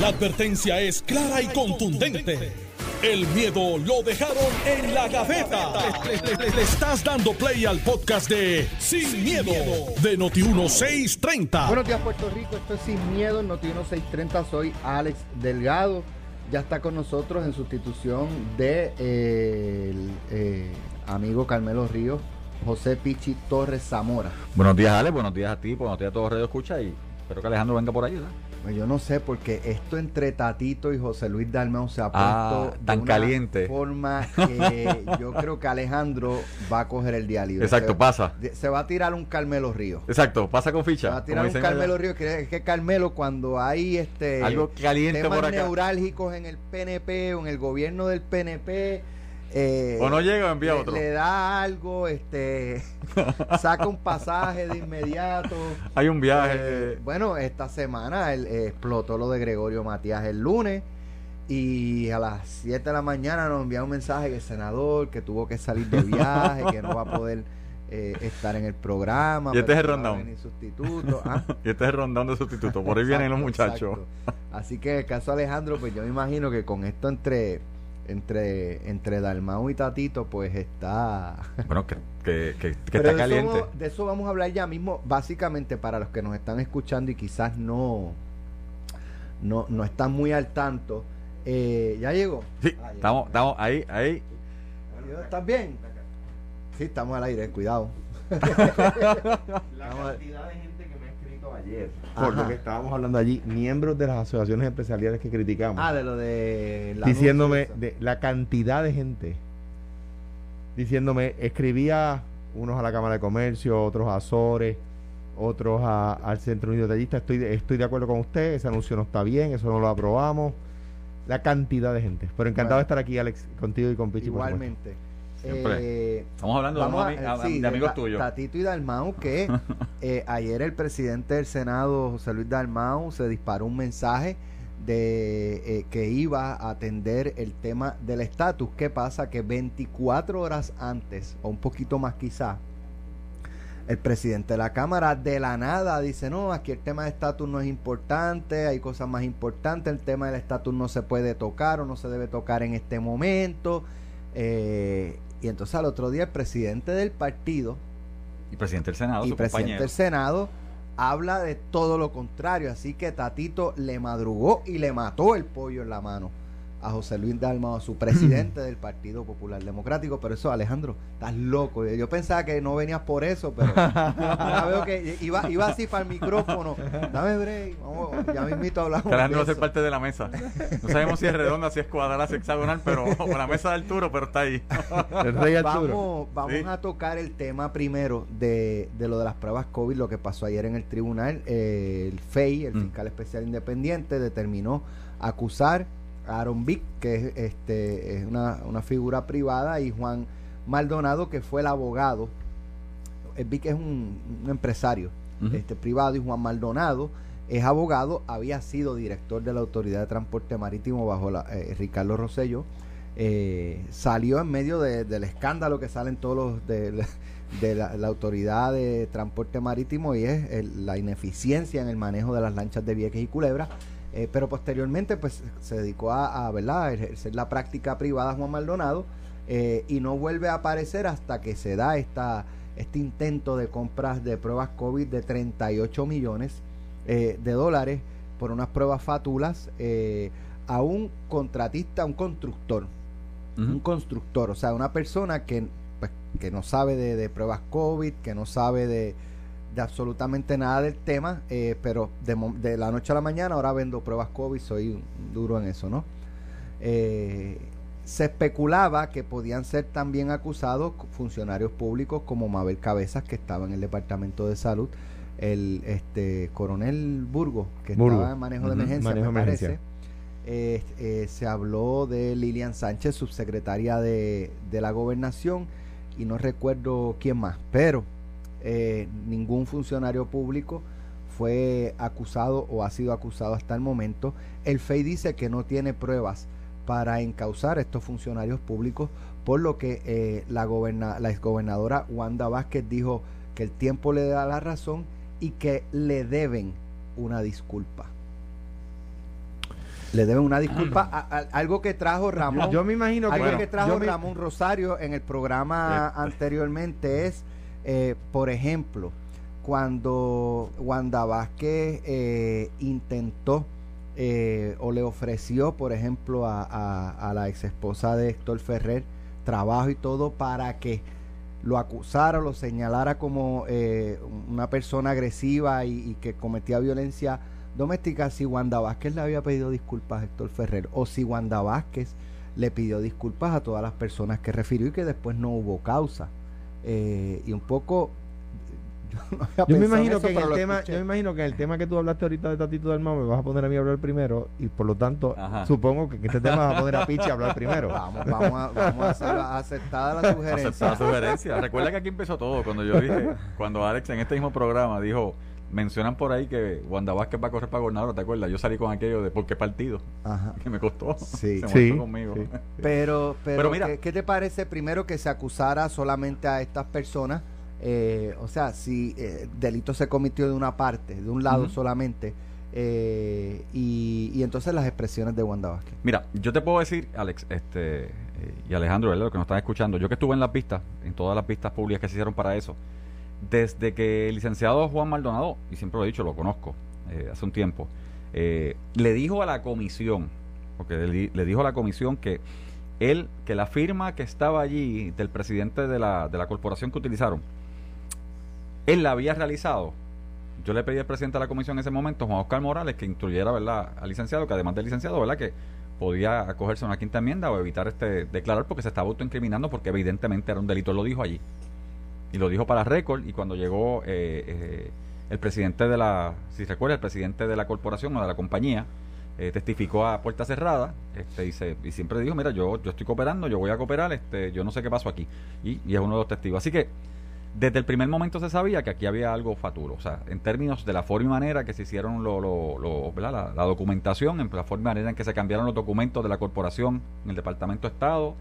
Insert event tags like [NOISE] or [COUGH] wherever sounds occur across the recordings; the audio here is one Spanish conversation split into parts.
La advertencia es clara y contundente. El miedo lo dejaron en la gaveta. Le, le estás dando play al podcast de Sin, miedo, de Noti1630. Buenos días, Puerto Rico. Esto es Sin Miedo en Noti1630. Soy Alex Delgado. Ya está con nosotros en sustitución de eh, el eh, amigo Carmelo Ríos, José Pichi Torres Zamora. Buenos días, Ale. Buenos días a ti. Buenos días a todos los Radio Escucha. Y espero que Alejandro venga por ahí. ¿verdad? Pues yo no sé, porque esto entre Tatito y José Luis Dalmau se ha puesto Ah, de tan una caliente. forma que [LAUGHS] yo creo que Alejandro va a coger el día libre. Exacto, Se- pasa. de- Se va a tirar un Carmelo Ríos. Exacto, pasa con Se ficha. va a tirar un Carmelo allá. Ríos. Que es que Carmelo, cuando hay este Algo caliente temas por acá. neurálgicos en el PNP o en el gobierno del PNP. Eh, O no llega o envía le, otro. le da algo, este [LAUGHS] saca un pasaje de inmediato. Hay un viaje. Eh, bueno, esta semana el- eh, explotó lo de Gregorio Matías el lunes y a las 7 de la mañana nos envía un mensaje que el senador que tuvo que salir de viaje, que no va a poder eh, estar en el programa. Y este es el venir sustituto. Ah, [LAUGHS] y este es el rondón de sustituto. Por ahí vienen los muchachos. exacto. Así que en el caso de Alejandro, pues yo me imagino que con esto entre entre entre Dalmau y Tatito, pues está [LAUGHS] Bueno, que, que, que, está de caliente. Eso, de eso vamos a hablar ya mismo, básicamente para los que nos están escuchando y quizás no, no, no están muy al tanto. Eh, ¿Ya llegó? Sí, Ah, estamos, estamos ahí, ahí. ¿Estás bien? Sí, estamos al aire, cuidado. [LAUGHS] La cantidad de gente ayer, Ajá. por lo que estábamos hablando allí, miembros de las asociaciones empresariales que criticamos, Ah, de lo de... la diciéndome de la cantidad de gente, diciéndome, escribía unos a la Cámara de Comercio, otros a Azores, otros a- al Centro Unido de Tallistas, estoy, de- estoy de acuerdo con usted, ese anuncio no está bien, eso no lo aprobamos, la cantidad de gente, pero encantado Bueno. de estar aquí, Alex, contigo y con Pichi. por. Igualmente. Siempre. Eh, Estamos hablando de, Vamos unos a- sí, de amigos tuyos. Tatito y Dalmau, que [LAUGHS] eh, ayer el presidente del Senado, José Luis Dalmau, se disparó un mensaje de eh, que iba a atender el tema del estatus. ¿Qué pasa? Que 24 horas antes, o un poquito más quizá, el presidente de la Cámara de la nada dice, no, aquí el tema del estatus no es importante, hay cosas más importantes, el tema del estatus no se puede tocar o no se debe tocar en este momento. Eh, y entonces al otro día el presidente del partido Y presidente del Senado, y su presidente compañero. del Senado habla de todo lo contrario. Así que Tatito le madrugó y le mató el pollo en la mano a José Luis Dalmao, su presidente del Partido Popular Democrático. Pero eso, Alejandro, estás loco. Yo pensaba que no venías por eso, pero [LAUGHS] ahora veo que iba, iba así para el micrófono. Dame break. Vamos, ya mismito hablamos. Va de a ser parte de la mesa. No sabemos si es redonda, si es cuadrada, si es hexagonal, pero o la mesa de Arturo, pero está ahí. El rey Arturo. Vamos, vamos Sí. a tocar el tema primero de, de lo de las pruebas COVID, lo que pasó ayer en el tribunal. Eh, el FEI, el Mm. fiscal especial independiente, determinó acusar Aaron Vick, que es, este, es una, una figura privada, y Juan Maldonado, que fue el abogado. El Vick es un, un empresario este, privado, y Juan Maldonado es abogado, había sido director de la Autoridad de Transporte Marítimo bajo la, eh, Ricardo Rosello. Eh, salió en medio de- del escándalo que salen todos los de, la- [LAUGHS] de la, la autoridad de transporte marítimo y es el- la ineficiencia en el manejo de las lanchas de Vieques y Culebra Eh, pero posteriormente pues se dedicó a, a, ¿verdad? a ejercer la práctica privada Juan Maldonado eh, y no vuelve a aparecer hasta que se da esta, este intento de compras de pruebas COVID de 38 millones eh, de dólares por unas pruebas fatulas a un contratista, un constructor, un constructor, o sea, una persona que, pues, que no sabe de, de pruebas COVID, que no sabe de, de absolutamente nada del tema, eh, pero de, la noche a la mañana ahora vendo pruebas COVID, soy duro en eso, ¿no? Eh, se especulaba que podían ser también acusados funcionarios públicos como Mabel Cabezas, que estaba en el Departamento de Salud, el este coronel Burgo, que Burgo. estaba en manejo de emergencia, manejo me parece. Eh, eh, se habló de Lilian Sánchez, subsecretaria de, de la gobernación, y no recuerdo quién más, pero eh, ningún funcionario público fue acusado o ha sido acusado hasta el momento. El FEI dice que no tiene pruebas para encauzar a estos funcionarios públicos, por lo que eh, la, goberna, la exgobernadora Wanda Vázquez dijo que el tiempo le da la razón y que le deben una disculpa. Le deben una disculpa. a- a- algo que trajo Ramón. Yo me imagino que. algo bueno, que trajo me- Ramón Rosario en el programa Eh. anteriormente es, eh, por ejemplo, cuando Wanda Vázquez eh, intentó eh, o le ofreció, por ejemplo, a, a- la ex esposa de Héctor Ferrer trabajo y todo para que lo acusara, lo señalara como eh, una persona agresiva y, y que cometía violencia doméstica, si Wanda Vázquez le había pedido disculpas a Héctor Ferrer o si Wanda Vázquez le pidió disculpas a todas las personas que refirió y que después no hubo causa. Eh, y un poco... [LAUGHS] Yo, no había Yo me imagino eso, que en el tema, escuché. yo me imagino que en el tema que tú hablaste ahorita de Tatito del Mau me vas a poner a mí a hablar primero y por lo tanto Ajá. supongo que en este tema vas a poner a [LAUGHS] Pichi a hablar primero. Vamos, vamos a, vamos a hacer aceptada la sugerencia. Aceptar sugerencia. Recuerda que aquí empezó todo. Cuando yo dije, cuando Alex en este mismo programa dijo, mencionan por ahí que Wanda Vázquez va a correr para gobernador, ¿te acuerdas? Yo salí con aquello de ¿por qué partido? Ajá. [LAUGHS] Que me costó. Sí. Se Sí, conmigo. sí. [LAUGHS] Pero, pero, Pero mira- ¿qué, qué te parece primero que se acusara solamente a estas personas? Eh, o sea, si eh, delito se cometió de una parte, de un lado solamente, eh, y, y entonces las expresiones de Wanda Vázquez. Mira, yo te puedo decir, Alex, este, eh, y Alejandro, ¿verdad? Que nos están escuchando, yo que estuve en las pistas, en todas las pistas públicas que se hicieron para eso, desde que el licenciado Juan Maldonado, y siempre lo he dicho, lo conozco eh, hace un tiempo, eh, le dijo a la comisión, porque le, di- le dijo a la comisión que él, que la firma que estaba allí del presidente de la, de la corporación que utilizaron, él la había realizado. Yo le pedí al presidente de la comisión en ese momento, Juan Oscar Morales, que instruyera ¿verdad? al licenciado, que además del licenciado, ¿verdad? que podía acogerse a una quinta enmienda o evitar este declarar porque se estaba autoincriminando porque evidentemente era un delito. Él lo dijo allí. Y lo dijo para récord y cuando llegó eh, eh, el presidente de la, si recuerda, el presidente de la corporación o de la compañía, eh, testificó a puerta cerrada este, y, se- y siempre dijo, mira, yo, yo estoy cooperando, yo voy a cooperar, este, yo no sé qué pasó aquí. Y, y es uno de los testigos. Así que desde el primer momento se sabía que aquí había algo faturo. O sea, en términos de la forma y manera que se hicieron lo, lo- la documentación, en la forma y manera en que se cambiaron los documentos de la corporación en el Departamento de Estado,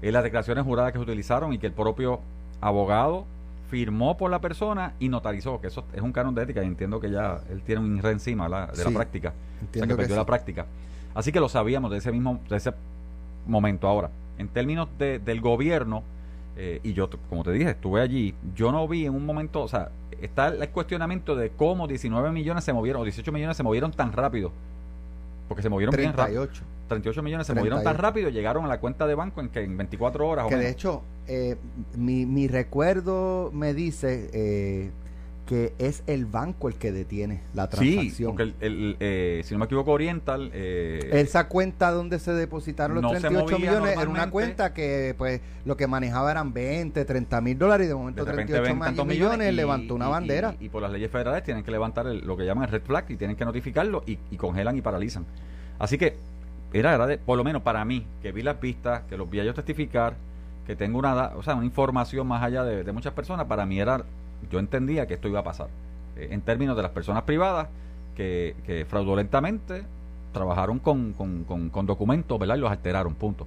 en las declaraciones juradas que se utilizaron y que el propio abogado firmó por la persona y notarizó, que eso es un canon de ética y entiendo que ya él tiene un re encima de Sí, la práctica. O sea, que que perdió sí. la práctica. Así que lo sabíamos de ese mismo, de ese momento. Ahora, en términos de- del gobierno, eh, y yo, como te dije, estuve allí, yo no vi en un momento, o sea, está el cuestionamiento de cómo 19 millones se movieron, o 18 millones se movieron tan rápido. Porque se movieron bien rápido. 38. 38 millones se movieron tan 38. rápido llegaron a la cuenta de banco en que en 24 horas o Que de menos. hecho, eh, mi, mi recuerdo me dice eh, que es el banco el que detiene la Sí, transacción. porque el, el, eh, si no me equivoco, Oriental. Eh, Esa cuenta donde se depositaron los No se 38 movía millones era una cuenta que pues lo que manejaba eran 20, 30 mil dólares y de momento de repente 38 ven ma- tantos millones, millones y- levantó una y- bandera. Y, y por las leyes federales tienen que levantar el- lo que llaman el red flag y tienen que notificarlo y, y congelan y paralizan. Así que era, era de- por lo menos para mí, que vi las pistas, que los vi a ellos testificar, que tengo una, o sea, una información más allá de, de muchas personas, para mí era, yo entendía que esto iba a pasar. Eh, en términos de las personas privadas que, que fraudulentamente trabajaron con, con, con, documentos, ¿verdad? Y los alteraron, punto.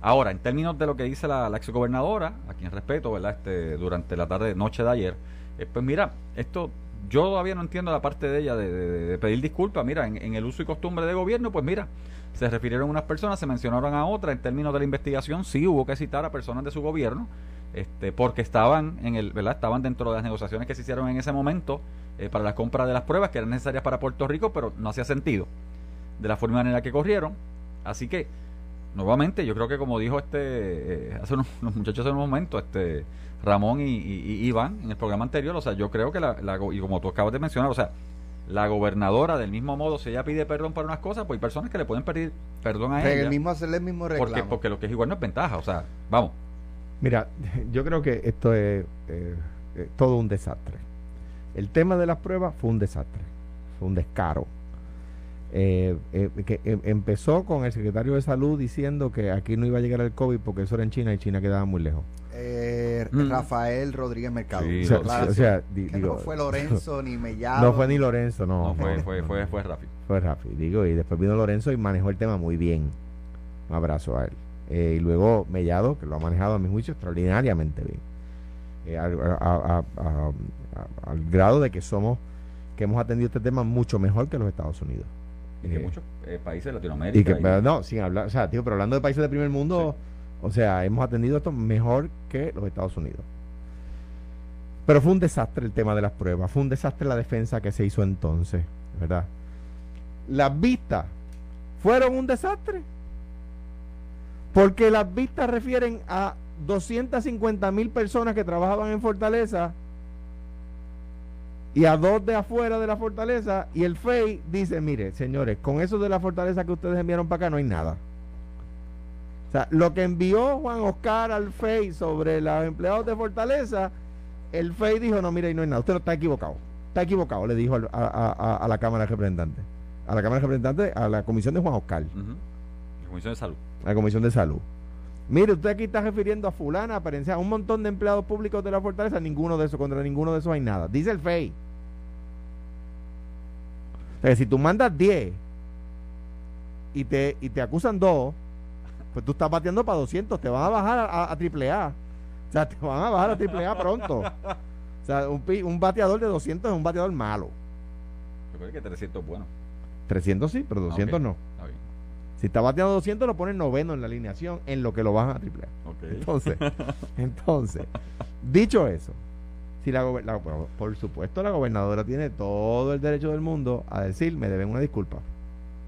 Ahora, en términos de lo que dice la, la exgobernadora, a quien respeto, ¿verdad? Este, durante la tarde, noche de ayer, eh, pues mira, esto yo todavía no entiendo la parte de ella de, pedir disculpas. Mira, en, en el uso y costumbre de gobierno, pues mira, se refirieron unas personas, se mencionaron a otras. En términos de la investigación, sí hubo que citar a personas de su gobierno, este, porque estaban en el, ¿verdad? Estaban dentro de las negociaciones que se hicieron en ese momento eh, para la compra de las pruebas que eran necesarias para Puerto Rico, pero no hacía sentido de la forma y manera que corrieron. Así que, nuevamente, yo creo que como dijo este eh, hace unos, [LAUGHS] unos muchachos en un momento, este Ramón y, y- y Iván en el programa anterior, o sea, yo creo que la, la y como tú acabas de mencionar, o sea, la gobernadora del mismo modo, si ella pide perdón para unas cosas, pues hay personas que le pueden pedir perdón a Pero ella. el mismo hacerle el mismo reclamo. porque, porque lo que es igual no es ventaja, o sea, vamos. Mira, [LAUGHS] yo creo que esto es eh, eh, todo un desastre. El tema de las pruebas fue un desastre, fue un descaro. Eh, eh, que em- empezó con el secretario de salud diciendo que aquí no iba a llegar el COVID porque eso era en China y China quedaba muy lejos. Eh, Mm. Rafael Rodríguez Mercado. Sí, o sea, Claro, o sea, di- que digo, no fue Lorenzo ni Mellado. [LAUGHS] no fue ni Lorenzo, no. No, fue, [LAUGHS] fue, fue, fue rápido. Fue Rafi, digo, y después vino Lorenzo y manejó el tema muy bien. Un abrazo a él. Eh, y luego Mellado, que lo ha manejado a mi juicio extraordinariamente bien. Eh, al, a- a- a- a- al grado de que somos, que hemos atendido este tema mucho mejor que los Estados Unidos. Y que Eh, muchos países de Latinoamérica. Y que, y- pero no, sin hablar, o sea, tío, pero hablando de países de primer mundo, o sea, hemos atendido esto mejor que los Estados Unidos. Pero fue un desastre el tema de las pruebas, fue un desastre la defensa que se hizo entonces, ¿verdad? Las vistas fueron un desastre. Porque las vistas refieren a 250 mil personas que trabajaban en Fortaleza y a dos de afuera de la fortaleza y el FEI dice, mire, señores, con eso de la fortaleza que ustedes enviaron para acá no hay nada. O sea, lo que envió Juan Oscar al FEI sobre los empleados de fortaleza, el FEI dijo, no, mire, ahí no hay nada, usted no está equivocado. Está equivocado, le dijo a, la Cámara de Representantes. A la Cámara de Representantes, a la Comisión de Juan Oscar. La Comisión de Salud. la Comisión de Salud. Mire, usted aquí está refiriendo a fulana, apariencia, a un montón de empleados públicos de la fortaleza, ninguno de esos, contra ninguno de esos hay nada. Dice el FEI. O sea, que si tú mandas 10 y te, y te acusan dos, pues tú estás bateando para 200, te van a bajar a, triple A. O sea, te van a bajar a triple A pronto. O sea, un, un bateador de 200 es un bateador malo. Recuerda que 300 es bueno. 300 sí, pero 200 Ah, ok. no. Está bien. Si está bateando 200 lo ponen noveno en la alineación en lo que lo bajan a triple A. Entonces, [LAUGHS] entonces, dicho eso, si la, la- por- por supuesto la gobernadora tiene todo el derecho del mundo a decir, me deben una disculpa.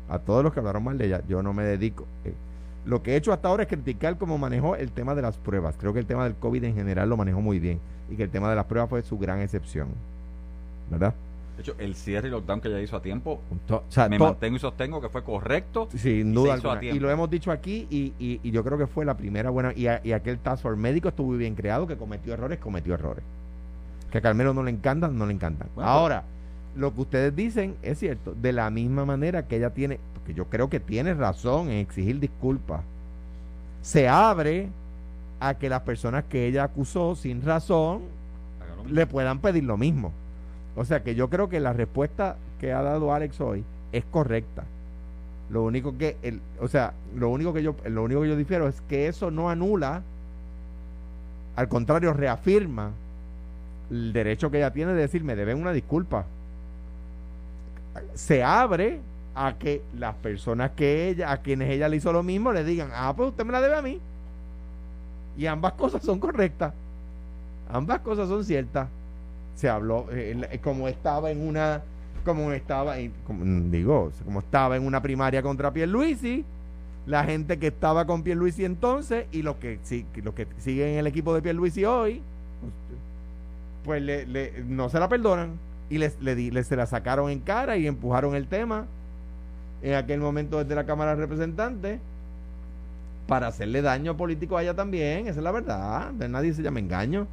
A todos los que hablaron mal de ella, yo no me dedico. eh, lo que he hecho hasta ahora es criticar cómo manejó el tema de las pruebas. Creo que el tema del COVID en general lo manejó muy bien y que el tema de las pruebas fue su gran excepción. ¿Verdad? De hecho, el cierre y lockdown que ella hizo a tiempo, To- o sea, me to- mantengo y sostengo que fue correcto. Sin duda. Y lo hemos dicho aquí y, y- y yo creo que fue la primera buena. Y, a- aquel task force médico estuvo bien creado, que cometió errores, cometió errores. Que a Carmelo no le encantan, no le encantan. Bueno, Ahora, lo que ustedes dicen es cierto. De la misma manera que ella tiene, porque yo creo que tiene razón en exigir disculpas, se abre a que las personas que ella acusó sin razón le puedan pedir lo mismo. O sea que yo creo que la respuesta que ha dado Alex hoy es correcta. Lo único que el, o sea, lo único que yo lo único que yo difiero es que eso no anula al contrario reafirma el derecho que ella tiene de decir me deben una disculpa. Se abre a que las personas que ella a quienes ella le hizo lo mismo le digan, "Ah, pues usted me la debe a mí." Y ambas cosas son correctas. Ambas cosas son ciertas. Se habló, eh, eh, como estaba en una, como estaba, en- mm, digo, como estaba en una primaria contra Pierluisi, la gente que estaba con Pierluisi entonces y los que, sí, los que siguen en el equipo de Pierluisi hoy, pues le, le- no se la perdonan y les, le, di- le- se la sacaron en cara y empujaron el tema en aquel momento desde la Cámara de Representantes para hacerle daño político a ella también, esa es la verdad, de nadie se llama engaño.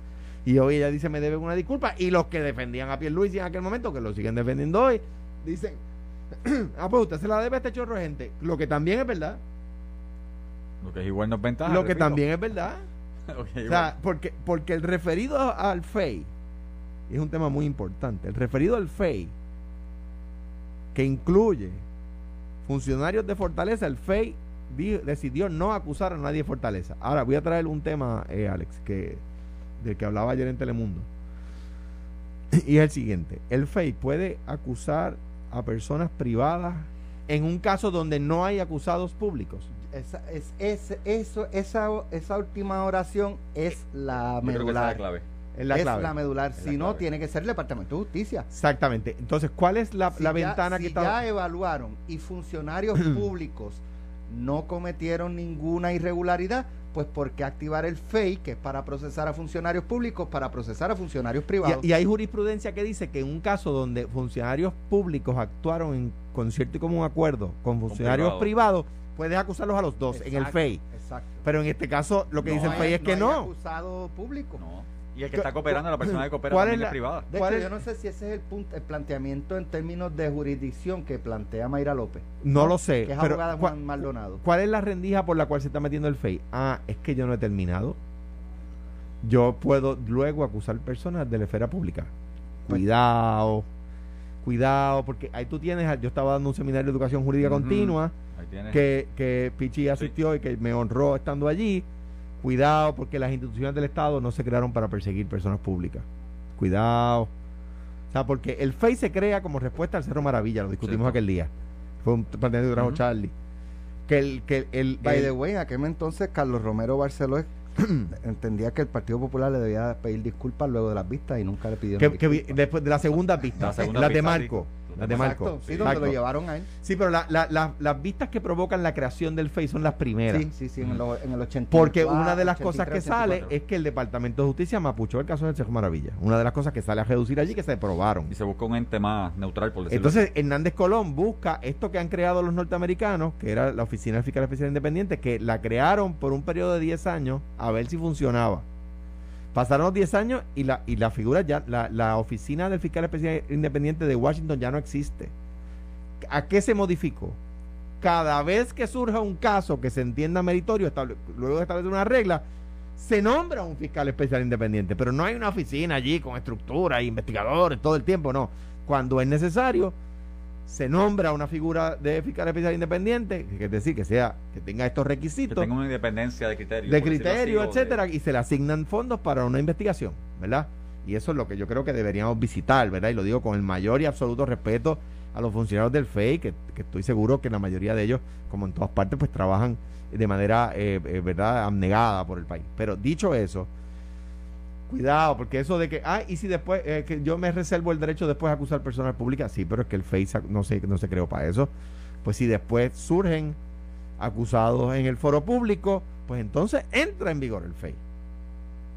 Y hoy ella dice, me debe una disculpa. Y los que defendían a Pierluisi en aquel momento, que lo siguen defendiendo hoy, dicen, [CLEARS THROAT] ah, pues usted se la debe a este chorro de gente. Lo que también es verdad. Lo que es igual no es ventaja. lo que repito. también es verdad. [LAUGHS] O sea, porque, porque el referido al FEI, y es un tema muy importante, el referido al FEI, que incluye funcionarios de Fortaleza, el FEI di- decidió no acusar a nadie de Fortaleza. Ahora voy a traer un tema, eh, Alex, que del que hablaba ayer en Telemundo. [LAUGHS] Y es el siguiente, el FEI puede acusar a personas privadas en un caso donde no hay acusados públicos. Esa, es, es- eso, esa, esa última oración es la Yo creo que esa es la medular. clave. Es la es clave. la medular. Es la Si no, clave. tiene que ser el Departamento de Justicia. Exactamente. Entonces, ¿cuál es la, Si la ya- ventana si que está? ya evaluaron y funcionarios [CLEARS THROAT] públicos no cometieron ninguna irregularidad, pues ¿por qué activar el FEI, que es para procesar a funcionarios públicos, para procesar a funcionarios privados? Y, y hay jurisprudencia que dice que en un caso donde funcionarios públicos actuaron en concierto y común acuerdo con funcionarios privado. privados, puedes acusarlos a los dos en el FEI. Exacto. Pero en este caso, lo que No dice el hay- FEI es que hay no. acusado público. No. Y el que ¿Cu- está cooperando, la persona que coopera cuál es también es, la- privada. De ¿Cuál hecho, es- yo no sé si ese es el punto, el planteamiento en términos de jurisdicción que plantea Mayra López. No lo sé. Que es pero abogada de ¿cuál- Juan Maldonado. ¿Cuál es la rendija por la cual se está metiendo el FEI? Ah, es que yo no he terminado. Yo puedo luego acusar personas de la esfera pública. Cuidado, cuidado, porque ahí tú tienes, yo estaba dando un seminario de educación jurídica Ujú. continua, Ahí tienes. que, que Pichi asistió y que me honró estando allí. Cuidado, porque las instituciones del Estado no se crearon para perseguir personas públicas. Cuidado. O sea, porque el FEI se crea como respuesta al Cerro Maravilla, lo discutimos aquel día. Fue un planteamiento que trajo Ujú. Charlie. Que el, que el, By el- the way, en aquel entonces Carlos Romero Barceló [CLEARS THROAT] entendía que el Partido Popular le debía pedir disculpas luego de las vistas y nunca le pidió que, después de la segunda pista, La segunda de Marco. sí. Las de Marco. Exacto, sí, donde lo llevaron a él. Sí, pero la- la- la- las vistas que provocan la creación del FEI son las primeras. Sí, sí, sí, en el, en el 80. Porque una de las cosas que sale es que el Departamento de Justicia mapuchó el caso del Cerro Maravilla. Una de las cosas que sale a reducir allí que se probaron. Y se busca un ente más neutral, por decirlo Entonces, Hernández Colón busca esto que han creado los norteamericanos, que era la Oficina del Fiscal Especial Independiente, que la crearon por un periodo de 10 años a ver si funcionaba. Pasaron los 10 años y la, y la figura ya, la, la Oficina del Fiscal Especial Independiente de Washington ya no existe. ¿A qué se modificó? Cada vez que surja un caso que se entienda meritorio, luego de establecer una regla, se nombra un fiscal especial independiente, pero no hay una oficina allí con estructura investigadores todo el tiempo, no. Cuando es necesario, se nombra una figura de fiscal especial independiente, que es decir, que sea, que tenga estos Que requisitos tenga una independencia de criterio. de criterio, de- etcétera, y se le asignan fondos para una investigación, ¿verdad? Y eso es lo que yo creo que deberíamos visitar, ¿verdad? Y lo digo con el mayor y absoluto respeto a los funcionarios del FEI, que, que estoy seguro que la mayoría de ellos, como en todas partes, pues trabajan de manera, eh, eh, ¿verdad?, abnegada por el país. Pero dicho eso, cuidado, porque eso de que, ah, y si después, eh, que yo me reservo el derecho después de acusar personas públicas, sí, pero es que el FEI sa- no se, no se creó para eso. Pues si después surgen acusados en el foro público, pues entonces entra en vigor el FEI.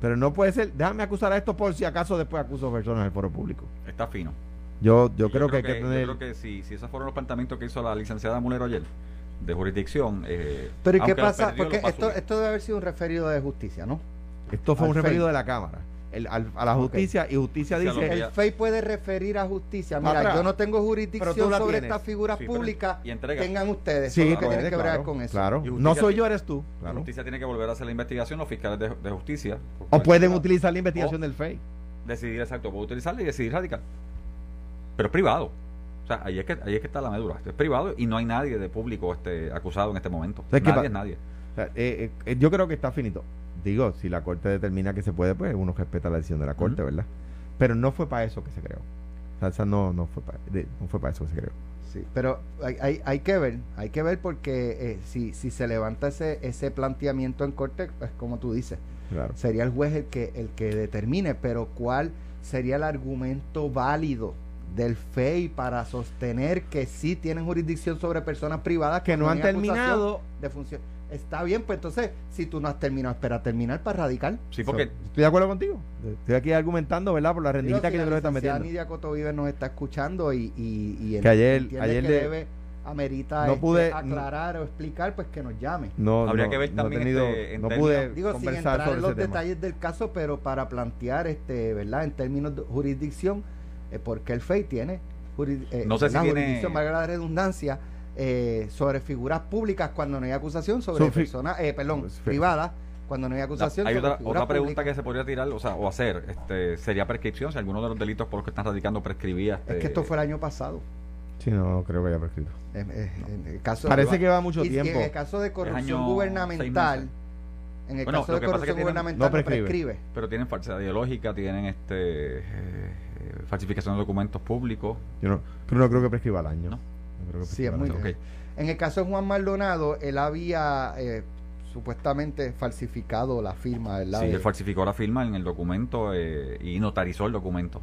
Pero no puede ser, déjame acusar a esto por si acaso después acuso personas en el foro público. Está fino. Yo, yo creo que hay que yo tener... creo que si, si esos fueron los planteamientos que hizo la licenciada Mulero ayer, de jurisdicción. Eh, Pero ¿y qué pasa? perdió, Porque a esto, esto debe haber sido un referido de justicia, ¿no? Esto fue al un referido FEI. de la Cámara el- al- a la justicia y justicia dice... El FEI puede referir a justicia. Mira, Atrás. yo no tengo jurisdicción sobre estas figuras Sí, públicas. Tengan ustedes. Sí, que tienen que claro, con eso. claro. No soy yo, eres tú. La Claro. justicia tiene que volver a hacer la investigación, los fiscales de, de justicia. O cualquier pueden lado, utilizar la investigación O- del FEI. Decidir exacto, puede utilizarla y decidir radical. Pero es privado. O sea, ahí es que, ahí es que está la medula. Es privado y no hay nadie de público este, acusado en este momento. ¿Sabes qué Nadie es nadie. O sea, eh, eh, yo creo que está finito. Digo, si la Corte determina que se puede, pues uno respeta la decisión de la Corte. ¿verdad? Pero no fue para eso que se creó. O sea, no, no, fue para, no fue para eso que se creó. Sí, pero hay, hay, hay que ver, hay que ver porque eh, si, si se levanta ese, ese planteamiento en corte, pues como tú dices, Claro. sería el juez el que, el que determine, pero ¿cuál sería el argumento válido del FEI para sostener que sí tienen jurisdicción sobre personas privadas Que no han terminado. de función? Está bien, pues entonces, si tú no has terminado, espera terminar para radical. Sí, porque Estoy de acuerdo contigo. Estoy aquí argumentando, ¿verdad? Por la rendijita que yo la creo que están metiendo. Nidia Coto Vives nos está escuchando y, y, y Que ayer- entiende ayer que de- debe amerita no este, pude- aclarar o explicar, pues que nos llame. No, Habría no, que ver no he también, tenido- este, en no términos- pude Digo, sin entrar sobre en los tema. detalles del caso, pero para plantear, este, ¿verdad? En términos de jurisdicción, eh, porque el FEI tiene eh, No sé si tiene- jurisdicción, valga la redundancia, eh, sobre figuras públicas cuando no hay acusación, sobre personas, eh, perdón, privadas cuando no hay la- acusación. hay otra, otra pregunta que se podría tirar o, sea, o hacer. Este, ¿Sería prescripción si alguno de los delitos por los que están radicando prescribía? Es este, que esto fue el año pasado. Sí, no creo que haya prescrito. Eh, eh, en el caso Parece que va mucho y- tiempo. en el caso de corrupción gubernamental, en el Bueno, caso lo de que pasa es que corrupción tienen- gubernamental no no prescribe. prescribe. Pero tienen falsedad ideológica, tienen este eh, eh, falsificación de documentos públicos. Yo no, pero no creo que prescriba al año. No. No creo que Sí, es muy. En el caso de Juan Maldonado, él había eh, supuestamente falsificado la firma, ¿verdad? Sí, él falsificó la firma en el documento eh, y notarizó el documento.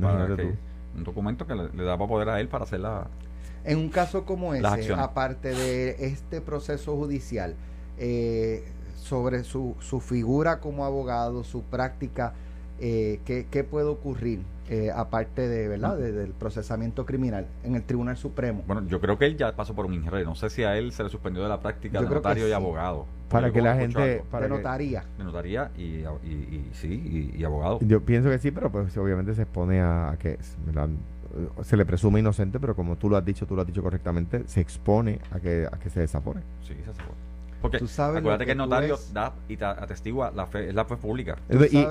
Para que-. Un documento que le, le daba poder a él para hacer la... En un caso como ese, acciones. aparte de este proceso judicial, eh, sobre su, su figura como abogado, su práctica, eh, ¿qué, qué puede ocurrir? Eh, aparte de, ¿verdad? De- del procesamiento criminal en el Tribunal Supremo. Bueno, yo creo que él ya pasó por un ingeniero. No sé si a él se le suspendió de la práctica Yo de notario y abogado. Para que la gente- para de que- notaría. De notaría y, y, y- sí, y, y abogado. Yo pienso que sí, pero pues obviamente se expone a, a que ¿verdad? se le presume inocente, pero como tú lo has dicho, tú lo has dicho correctamente, se expone a que, a que se desapone. Sí, se bueno. Porque Tú sabes acuérdate que, que el notario da y te atestigua la fe, es la fe pública. Y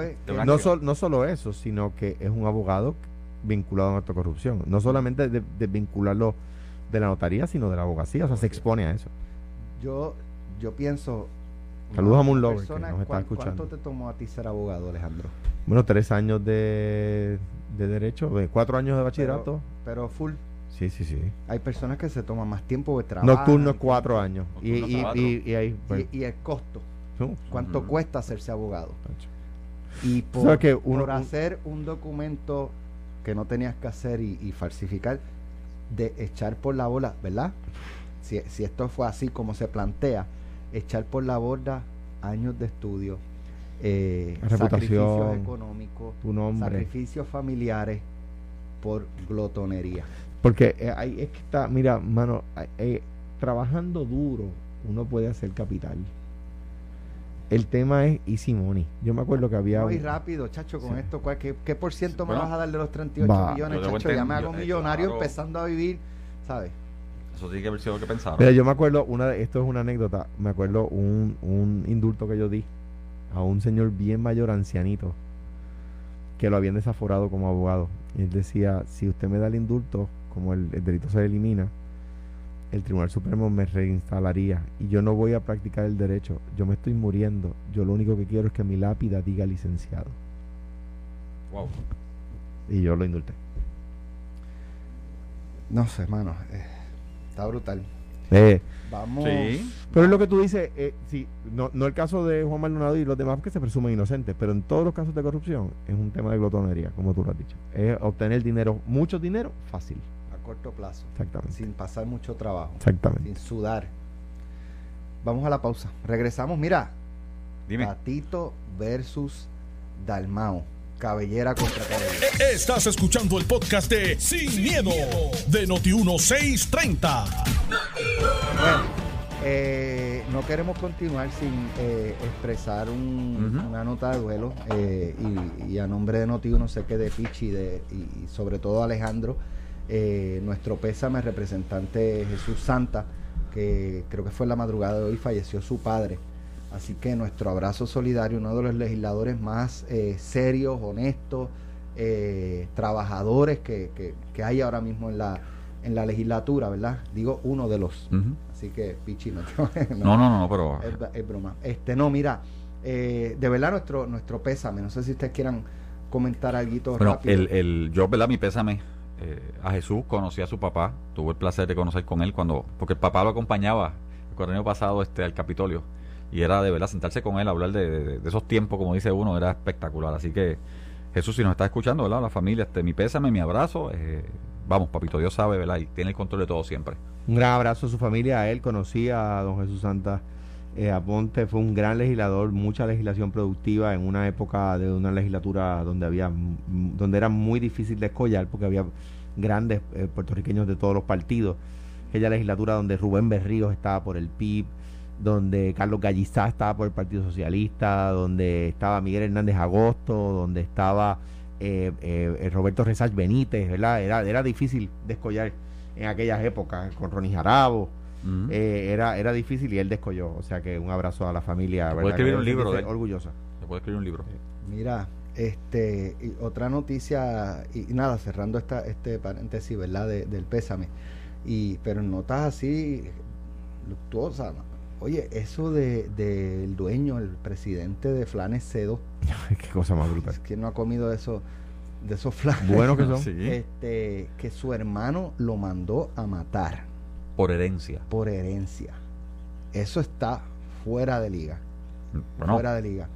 no, sol- no solo eso, sino que es un abogado vinculado a nuestra corrupción. No solamente de, de vincularlo de la notaría, sino de la abogacía. O sea, se expone a eso. Yo, yo pienso. Saludos a una Moon Lover, que nos está ¿cuán- escuchando. ¿Cuánto te tomó a ti ser abogado, Alejandro? Bueno, tres años de, de derecho, de cuatro años de bachillerato. Pero full. Sí, sí, sí. Hay personas que se toman más tiempo de trabajo. Nocturnos cuatro años. Y, y, y, y ahí, pues, Y, y el costo. ¿Cuánto Ujú. cuesta hacerse abogado? Y por, sabes que uno- por hacer un documento que no tenías que hacer y, y falsificar, de echar por la bola, ¿verdad? Si, si esto fue así como se plantea, echar por la borda años de estudio, eh, sacrificios económicos, sacrificios familiares por glotonería. Porque eh, ahí es que está, mira, mano, eh, trabajando duro uno puede hacer capital. El tema es easy money. Yo me acuerdo que había... No, y un- rápido, chacho, con Sí. esto, ¿cuál- ¿qué, qué por ciento me Bueno, vas a dar de los 38 va. millones, chacho? Ya me hago millonario claro. empezando a vivir, ¿sabes? Eso tiene que haber sido lo que pensaron. Mira, yo me acuerdo, una de, esto es una anécdota, me acuerdo un, un indulto que yo di a un señor bien mayor, ancianito, que lo habían desaforado como abogado. Y él decía, si usted me da el indulto, como el, el delito se elimina, el Tribunal Supremo me reinstalaría y yo no voy a practicar el derecho, yo me estoy muriendo, yo lo único que quiero es que mi lápida diga licenciado. Wow. Y yo lo indulté. No sé, hermano. eh, está brutal. Eh, Vamos. Sí. Pero es lo que tú dices, eh, sí, no, no el caso de Juan Maldonado y los demás que se presumen inocentes, pero en todos los casos de corrupción es un tema de glotonería, como tú lo has dicho. Es obtener dinero, mucho dinero, fácil. Corto plazo. Exactamente. Sin pasar mucho trabajo. Exactamente. Sin sudar. Vamos a la pausa. Regresamos. Mira, Dime. Tatito versus Dalmao. Cabellera contra cabellera. Estás escuchando el podcast de Sin, miedo, de Noti1630. Bueno, eh, no queremos continuar sin eh, expresar un- una nota de duelo eh, y, y a nombre de Noti1 sé que de Pichi de, y, y sobre todo Alejandro, eh, nuestro pésame representante Jesús Santa, que creo que fue en la madrugada de hoy, falleció su padre. Así que nuestro abrazo solidario, uno de los legisladores más eh, serios, honestos, eh, trabajadores que, que- que hay ahora mismo en la, en la legislatura, ¿verdad? Digo uno de los. Así que, Pichi, no, [LAUGHS] No, no, no, no, pero. es broma. Este, no, mira, eh, de verdad nuestro, nuestro pésame. No sé si ustedes quieran comentar algo Bueno, rápido. el, el, yo, ¿verdad? Mi pésame eh, a Jesús, conocí a su papá, tuve el placer de conocer con él cuando, porque el papá lo acompañaba el año pasado este, al Capitolio y era de verdad sentarse con él, hablar de, esos tiempos, como dice uno, era espectacular. Así que Jesús, si nos está escuchando, ¿verdad? La familia, este, mi pésame, mi abrazo, eh, vamos, papito, Dios sabe, ¿verdad? Y tiene el control de todo siempre. Un gran abrazo a su familia, a él conocí a don Jesús Santa eh, Aponte, fue un gran legislador, mucha legislación productiva en una época de una legislatura donde había donde era muy difícil de escollar porque había grandes eh, puertorriqueños de todos los partidos. Aquella legislatura donde Rubén Berríos estaba por el PIB, donde Carlos Gallizá estaba por el Partido Socialista, donde estaba Miguel Hernández Agosto, donde estaba eh, eh, Roberto Resach Benítez, ¿verdad? Era, era difícil de escollar en aquellas épocas, con Ronnie Jarabo, Eh, era, era difícil y él descolló. O sea que un abrazo a la familia. ¿verdad? puede escribir un libro de. Orgullosa. Se puede escribir un libro. Mira, este, y otra noticia, y, nada, cerrando esta, este paréntesis, ¿verdad? De- del pésame. Y, pero notas así, luctuosas. ¿no? Oye, eso de del dueño, el presidente de Flanes Cedo, [LAUGHS] Qué cosa más brutal. es que no ha comido de esos, de esos flanes. Bueno que son. [LAUGHS] Este, que su hermano lo mandó a matar por herencia. por herencia. Eso está fuera de liga. Bueno, Fuera de liga.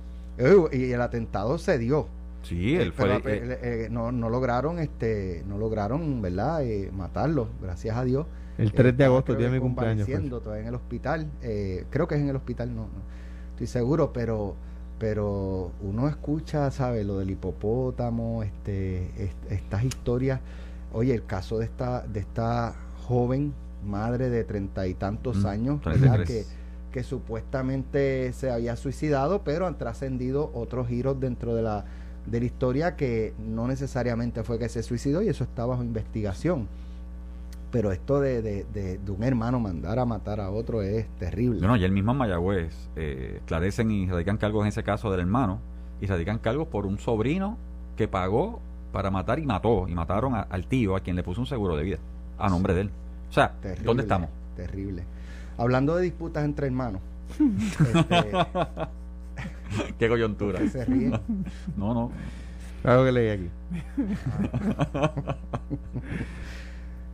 Y el atentado se dio. sí, Eh, él fue... pero, eh, eh, eh, no, no lograron, este, no lograron, ¿verdad? Eh, matarlo, gracias a Dios. El 3 de agosto, día de mi cumpleaños. pues. todavía en el hospital. eh, creo que es en el hospital, no, no estoy seguro, pero pero uno escucha, ¿sabe? Lo del hipopótamo, este, est- estas historias. Oye, el caso de esta de esta joven madre de treinta y tantos Mm, años, ¿verdad? 33. Que, que supuestamente se había suicidado, pero han trascendido otros giros dentro de la de la historia que no necesariamente fue que se suicidó y eso está bajo investigación. Pero esto de, de, de, de un hermano mandar a matar a otro es terrible. Bueno, y el mismo en Mayagüez eh, esclarecen y radican cargos en ese caso del hermano y radican cargos por un sobrino que pagó para matar y mató y mataron a- al tío a quien le puso un seguro de vida a nombre de él. O sea, Terrible, ¿dónde estamos? Terrible. Hablando de disputas entre hermanos, este, [LAUGHS] Qué coyuntura. se ríen. No, no. Claro que leí aquí. [LAUGHS]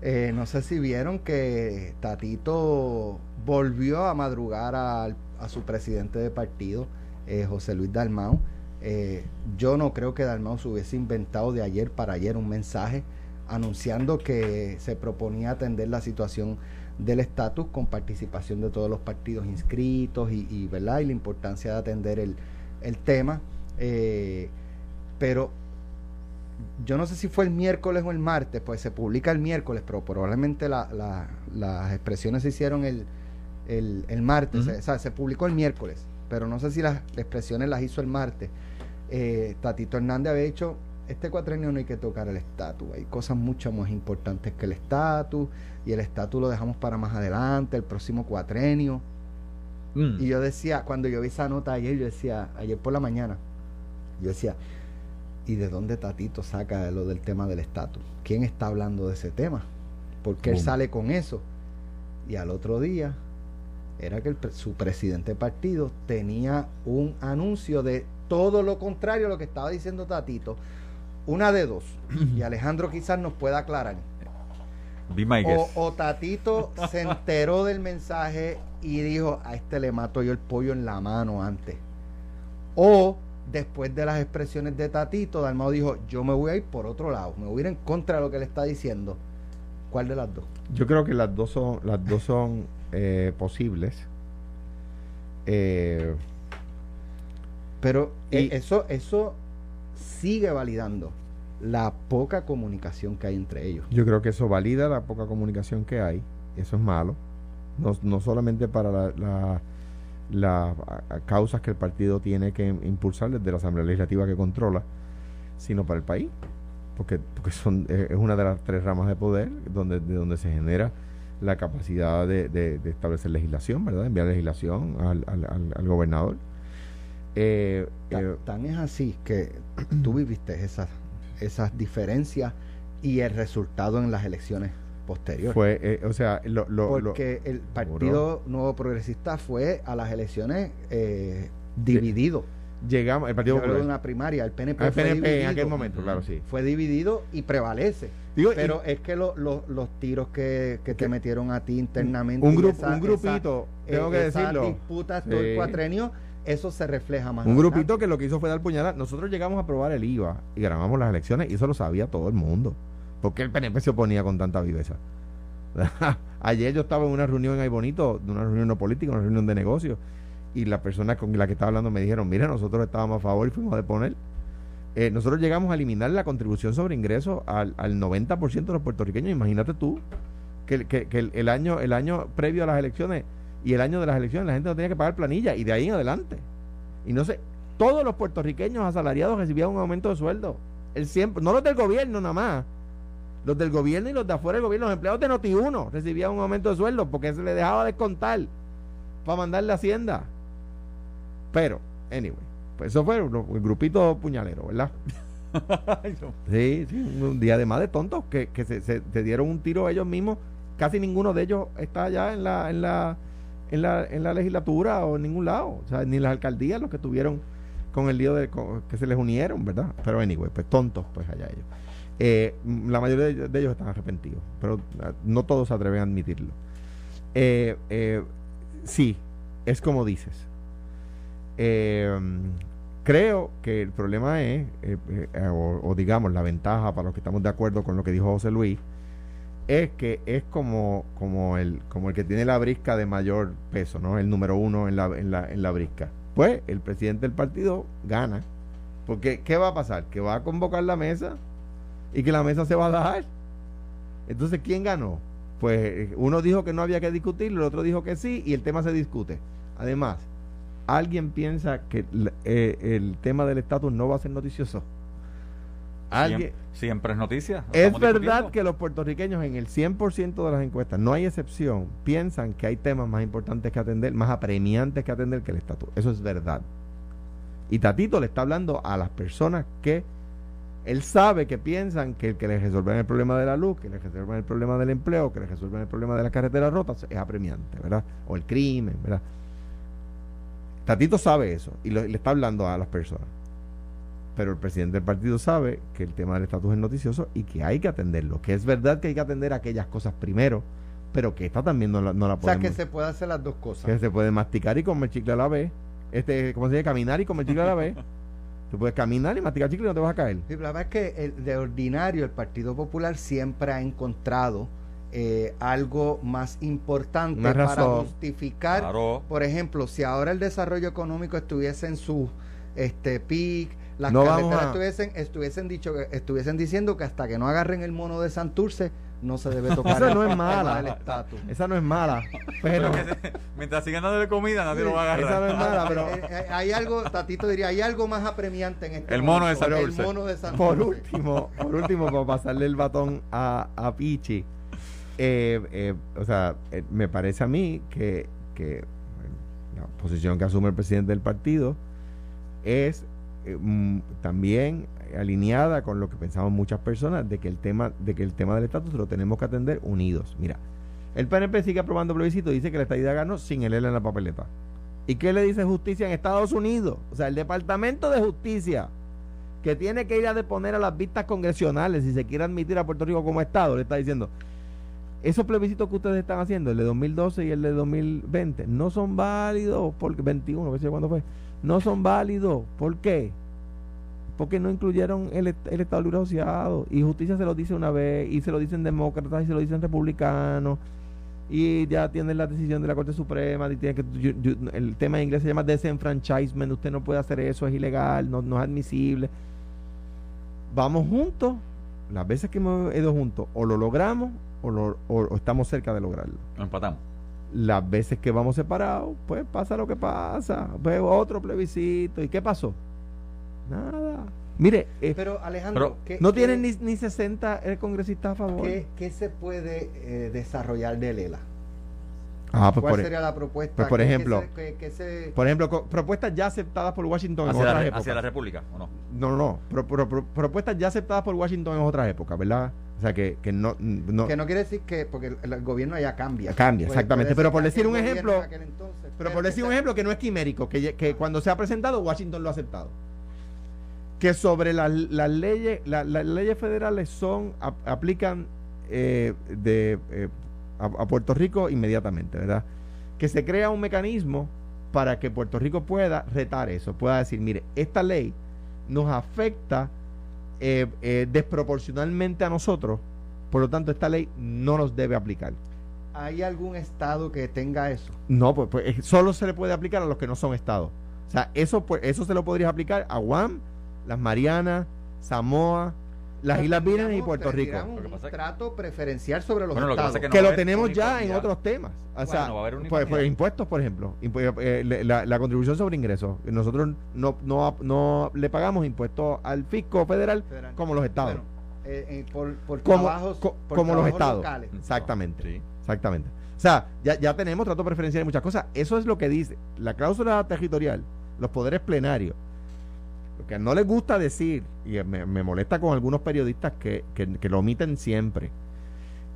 Eh, no sé si vieron que Tatito volvió a madrugar a, su presidente de partido, eh, José Luis Dalmau. Eh, yo no creo que Dalmau se hubiese inventado de ayer para ayer un mensaje anunciando que se proponía atender la situación del estatus con participación de todos los partidos inscritos y, ¿verdad? y la importancia de atender el, tema. pero yo no sé si fue el miércoles o el martes, pues se publica el miércoles, pero probablemente las expresiones se hicieron el, el, martes, o sea, se publicó el miércoles, pero no sé si las expresiones las hizo el martes. Eh, Tatito Hernández había dicho, este cuatrenio no hay que tocar el estatus, hay cosas mucho más importantes que el estatus, y el estatus lo dejamos para más adelante, el próximo cuatrenio. Mm. Y yo decía, cuando yo vi esa nota ayer, yo decía, ayer por la mañana, yo decía, ¿Y de dónde Tatito saca lo del tema del estatus? ¿Quién está hablando de ese tema? ¿Por qué él sale con eso? Y al otro día era que su presidente de partido tenía un anuncio de todo lo contrario a lo que estaba diciendo Tatito. Una de dos. [CLEARS THROAT] Y Alejandro quizás nos pueda aclarar. O, o, Tatito se enteró del mensaje y dijo, a este le mato yo el pollo en la mano antes. O después de las expresiones de Tatito, Dalmao dijo, yo me voy a ir por otro lado, me voy a ir en contra de lo que él está diciendo. ¿Cuál de las dos? Yo creo que las dos son, las dos son eh, posibles. Eh, Pero eh, eso, eso sigue validando la poca comunicación que hay entre ellos. Yo creo que eso valida la poca comunicación que hay. Eso es malo. No, no solamente para la las causas que el partido tiene que impulsar desde la Asamblea Legislativa que controla, sino para el país, porque, porque son, es una de las tres ramas de poder donde, de donde se genera la capacidad de, establecer legislación, ¿verdad? Enviar legislación al, al, gobernador. Eh, eh, tan, es así que [CLEARS THROAT] tú viviste esas, esas diferencias y el resultado en las elecciones posterior. Fue, eh, o sea, lo, porque el Partido Nuevo Progresista fue a las elecciones eh, dividido. Llegamos, el Partido Popular. una primaria, el PNP, fue dividido, en aquel momento, claro, sí. Fue dividido y prevalece. pero es que los tiros que, te metieron a ti internamente. Un, grupo, un grupito, tengo que decirlo. disputas todo el cuatrenio, eso se refleja más. Un grupito que lo que hizo fue dar puñalada. Nosotros llegamos a aprobar el IVA y ganamos las elecciones y eso lo sabía todo el mundo. ¿Por qué el PNP se oponía con tanta viveza? [LAUGHS] Ayer yo estaba en una reunión en Bonito, de una reunión no política, una reunión de negocios, y la persona con la que estaba hablando me dijeron, mira, nosotros estábamos a favor y fuimos a deponer. Eh, nosotros llegamos a eliminar la contribución sobre ingresos al, al 90% de los puertorriqueños. Imagínate tú que, el, año, el año previo a las elecciones y el año de las elecciones la gente no tenía que pagar planilla y de ahí en adelante. Y no sé, todos los puertorriqueños asalariados recibían un aumento de sueldo. El siempre, no los del gobierno nada más, los del gobierno y los de afuera del gobierno, los empleados de Noti1 recibían un aumento de sueldo porque se les dejaba descontar para mandarle a Hacienda. Pero, anyway, pues eso fue el grupito puñalero, ¿verdad? [LAUGHS] sí, sí, un día de más de tontos que, se, se, dieron un tiro ellos mismos. Casi ninguno de ellos está ya en la, en la, en la, en la legislatura o en ningún lado. O sea, ni las alcaldías los que tuvieron con el lío de que se les unieron, ¿verdad? Pero anyway, pues tontos, pues allá ellos. Eh, la mayoría de, ellos están arrepentidos, pero ah, no todos se atreven a admitirlo. Eh, eh, sí, es como dices. creo que el problema es, o, digamos, la ventaja para los que estamos de acuerdo con lo que dijo José Luis, es que es como, como, el, como el que tiene la brisca de mayor peso, ¿no? El número uno en la, en la, en la brisca. Pues el presidente del partido gana. Porque, ¿qué va a pasar? Que va a convocar la mesa y que la mesa se va a dar. Entonces, ¿quién ganó? Pues uno dijo que no había que discutirlo, el otro dijo que sí y el tema se discute. Además, ¿alguien piensa que eh, el tema del estatus no va a ser noticioso? ¿Alguien? Siempre, es noticia. Es verdad que los puertorriqueños en el 100% de las encuestas, no hay excepción, piensan que hay temas más importantes que atender, más apremiantes que atender que el estatus. Eso es verdad. Y Tatito le está hablando a las personas que él sabe que piensan que el que les resuelven el problema de la luz, que les resuelven el problema del empleo, que les resuelven el problema de las carreteras rotas, es apremiante, ¿verdad? O el crimen, ¿verdad? Tatito sabe eso y le está hablando a las personas. Pero el presidente del partido sabe que el tema del estatus es noticioso y que hay que atenderlo. Que es verdad que hay que atender aquellas cosas primero, pero que esta también no la, no la O sea, podemos. que se puede hacer las dos cosas. que se puede masticar y comer chicle a la vez. Este, ¿Cómo se dice? Caminar y comer chicle a la vez. [LAUGHS] Tú puedes caminar y masticar chicle y no te vas a caer. Sí, la verdad es que el- de ordinario el Partido Popular siempre ha encontrado eh, algo más importante para justificar, Claro. por ejemplo, si ahora el desarrollo económico estuviese en su este peak, las No vamos carreteras a- estuviesen, estuviesen dicho que- estuviesen diciendo que hasta que no agarren el mono de Santurce no se debe [LAUGHS] tocar Esa el no es mala. Esa no es mala, pero... Mientras sigan dándole comida, nadie lo va a Esa no agarrar. es mala, pero... Eh, eh, hay algo, Tatito diría, hay algo más apremiante en este El mono de momento, Santurce. El mono de Santurce. por último, por último, para pasarle el batón a, a Pichi, eh, eh, o sea, eh, me parece a mí que, la posición que asume el presidente del partido es eh, mm, también alineada con lo que pensamos muchas personas de que el tema de que el tema del estatus lo tenemos que atender unidos. Mira, el PNP sigue aprobando plebiscito, dice que la estadía ganó sin el L en la papeleta. ¿Y qué le dice justicia en Estados Unidos? O sea, el Departamento de Justicia que tiene que ir a deponer a las vistas congresionales si se quiere admitir a Puerto Rico como Estado, le está diciendo, esos plebiscitos que ustedes están haciendo, el de 2012 y el de 2020, no son válidos, porque 21, no sé cuándo fue, no son válidos. ¿Por qué? Porque no incluyeron el, el Estado Libre Asociado. Y justicia se lo dice una vez, y se lo dicen demócratas, y se lo dicen republicanos. Y ya tienen la decisión de la Corte Suprema. y que, el tema en inglés se llama disenfranchisement. Usted no puede hacer eso, es ilegal, no, es admisible. Vamos juntos, las veces que hemos ido juntos, o lo logramos o, lo- estamos cerca de lograrlo Lo empatamos. Las veces que vamos separados, pues pasa lo que pasa. Pues otro plebiscito. ¿Y qué pasó? Nada. Mire, eh, Pero Alejandro, Pero ¿qué- no qué- tienen ni, ni 60 el congresista a favor. ¿qué, qué se puede eh, desarrollar de Lela? Ah, pues ¿Cuál por, sería la propuesta? pues por ¿Qué- qué ejemplo- se- qué se- por ejemplo, propuestas ya aceptadas por Washington en Hacia la, otras re- épocas. hacia la República, ¿o no? No, no, no. Pro- pro- pro- propuestas ya aceptadas por Washington en otras épocas, ¿verdad? O sea, que, que no, no, que no quiere decir que, porque el, el gobierno ya cambia. Cambia, exactamente. Pero por decir un ejemplo- entonces, Pero por decir un ejemplo que no es quimérico, que, que cuando se ha presentado, Washington lo ha aceptado. Que sobre las, las leyes, la- las leyes federales son, ap- aplican eh, de, eh, a, a Puerto Rico inmediatamente, ¿verdad? Que se crea un mecanismo para que Puerto Rico pueda retar eso, pueda decir, mire, esta ley nos afecta eh, eh, desproporcionalmente a nosotros, por lo tanto esta ley no nos debe aplicar. ¿Hay algún estado que tenga eso? No, pues, pues, eh, solo se le puede aplicar a los que no son estados. O sea, eso, pues, eso se lo podrías aplicar a Guam, las Marianas, Samoa, las Islas Vírgenes y Puerto Rico. tendríamos Lo que un trato preferencial sobre los Bueno, lo que pasa estados. es que no lo tenemos ya en otros temas. O sea, Bueno, va a haber pues, pues, impuestos, por ejemplo. Impu- eh, le- la, la contribución sobre ingresos. Nosotros no, no, no le pagamos impuestos al fisco federal Federal. como los estados. Bueno, eh, eh, por, por como trabajos, co- por como los estados. locales. Exactamente. Sí. Exactamente. O sea, ya, ya tenemos trato preferencial en muchas cosas. Eso es lo que dice la cláusula territorial, los poderes plenarios. Que no les gusta decir, y me, me molesta con algunos periodistas que, que- lo omiten siempre,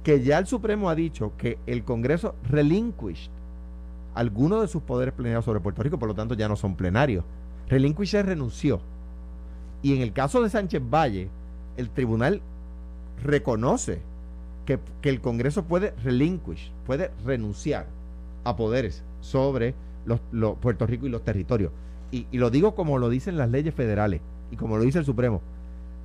que ya el Supremo ha dicho que el Congreso relinquished algunos de sus poderes plenarios sobre Puerto Rico, por lo tanto ya no son plenarios. Relinquish es renunció. Y en el caso de Sánchez Valle, el tribunal reconoce que, que el Congreso puede relinquish, puede renunciar a poderes sobre los, los- Puerto Rico y los territorios. Y, y lo digo como lo dicen las leyes federales y como lo dice el Supremo.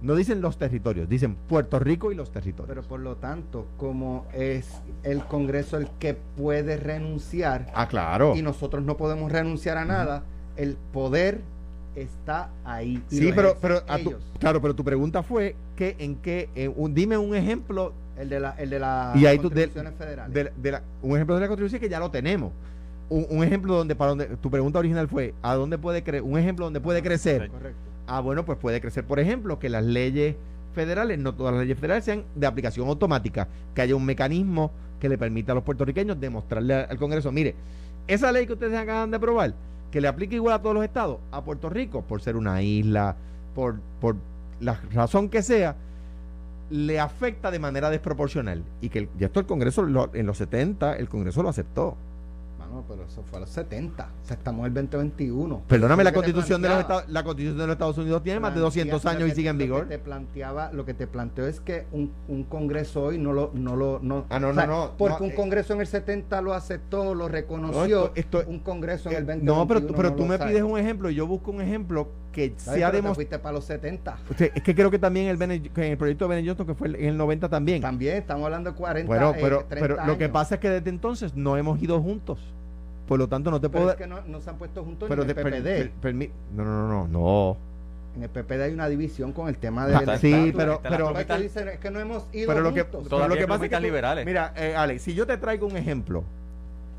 No dicen los territorios, dicen Puerto Rico y los territorios. Pero por lo tanto, como es el Congreso el que puede renunciar ah, claro. y nosotros no podemos renunciar a nada, el poder está ahí. Sí, pero, pero a tu- claro, pero tu pregunta fue que en qué, en un- dime un ejemplo el de la, el de las Y ahí tú- de- contribuciones federales. de, la- de la- un ejemplo de la contribución que ya lo tenemos. Un, un ejemplo donde para donde tu pregunta original fue a dónde puede crecer, un ejemplo donde puede crecer. Correcto. Ah, bueno, pues puede crecer, por ejemplo, que las leyes federales, no todas las leyes federales sean de aplicación automática, que haya un mecanismo que le permita a los puertorriqueños demostrarle al Congreso, mire, esa ley que ustedes acaban de aprobar, que le aplique igual a todos los estados, a Puerto Rico, por ser una isla, por, por la razón que sea, le afecta de manera desproporcional. Y que el- y esto el Congreso, lo- en los 70, el Congreso lo aceptó. Bueno, pero eso fue a los 70. O sea, estamos en el 2021. Perdóname, la lo constitución, de los. Estados, la constitución de los Estados Unidos tiene más de Plantea- 200 lo años y que- sigue en Lo vigor. que te planteaba, lo que te planteó es que un, un congreso hoy no lo, no lo, no, Ah, no, o sea, no, no, porque no, un eh. congreso en el 70 lo aceptó, lo reconoció, No, esto- esto- un congreso en el Eh, 2021 no, pero, pero tú lo me pides un ejemplo y yo busco un ejemplo que sea Pero te demostrado. fuiste para los 70. Es que creo que también el, Bene- que el proyecto de Bene que fue en el 90 también. También estamos hablando de 40 Bueno, eh, pero, 30 pero lo que años. pasa es que desde entonces no hemos ido juntos. Por lo tanto, no te Pero puedo. es que no, no se han puesto juntos pero en el per- PPD. per- no, no, no, no, no. En el PPD hay una división con el tema de sí, pero- Está pero- es plumitas- que dicen, es que no hemos ido Pero lo que, juntos. pero Todavía lo que hay pasa es que tú- liberales. Mira, eh, Alex, si yo te traigo un ejemplo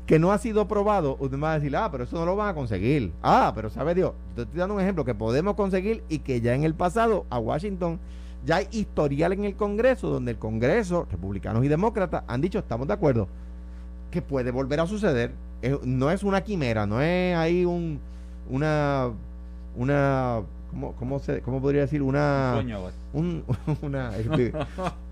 que no ha sido probado, usted me va a decir, ah, pero eso no lo van a conseguir. Ah, pero sabe Dios, te estoy dando un ejemplo que podemos conseguir y que ya en el pasado a Washington ya hay historial en el Congreso donde el Congreso, republicanos y demócratas, han dicho, estamos de acuerdo, que puede volver a suceder. Es- no es una quimera, no es ahí un, una, una, ¿cómo, cómo, se, cómo podría decir? Una un, [LAUGHS] una estoy,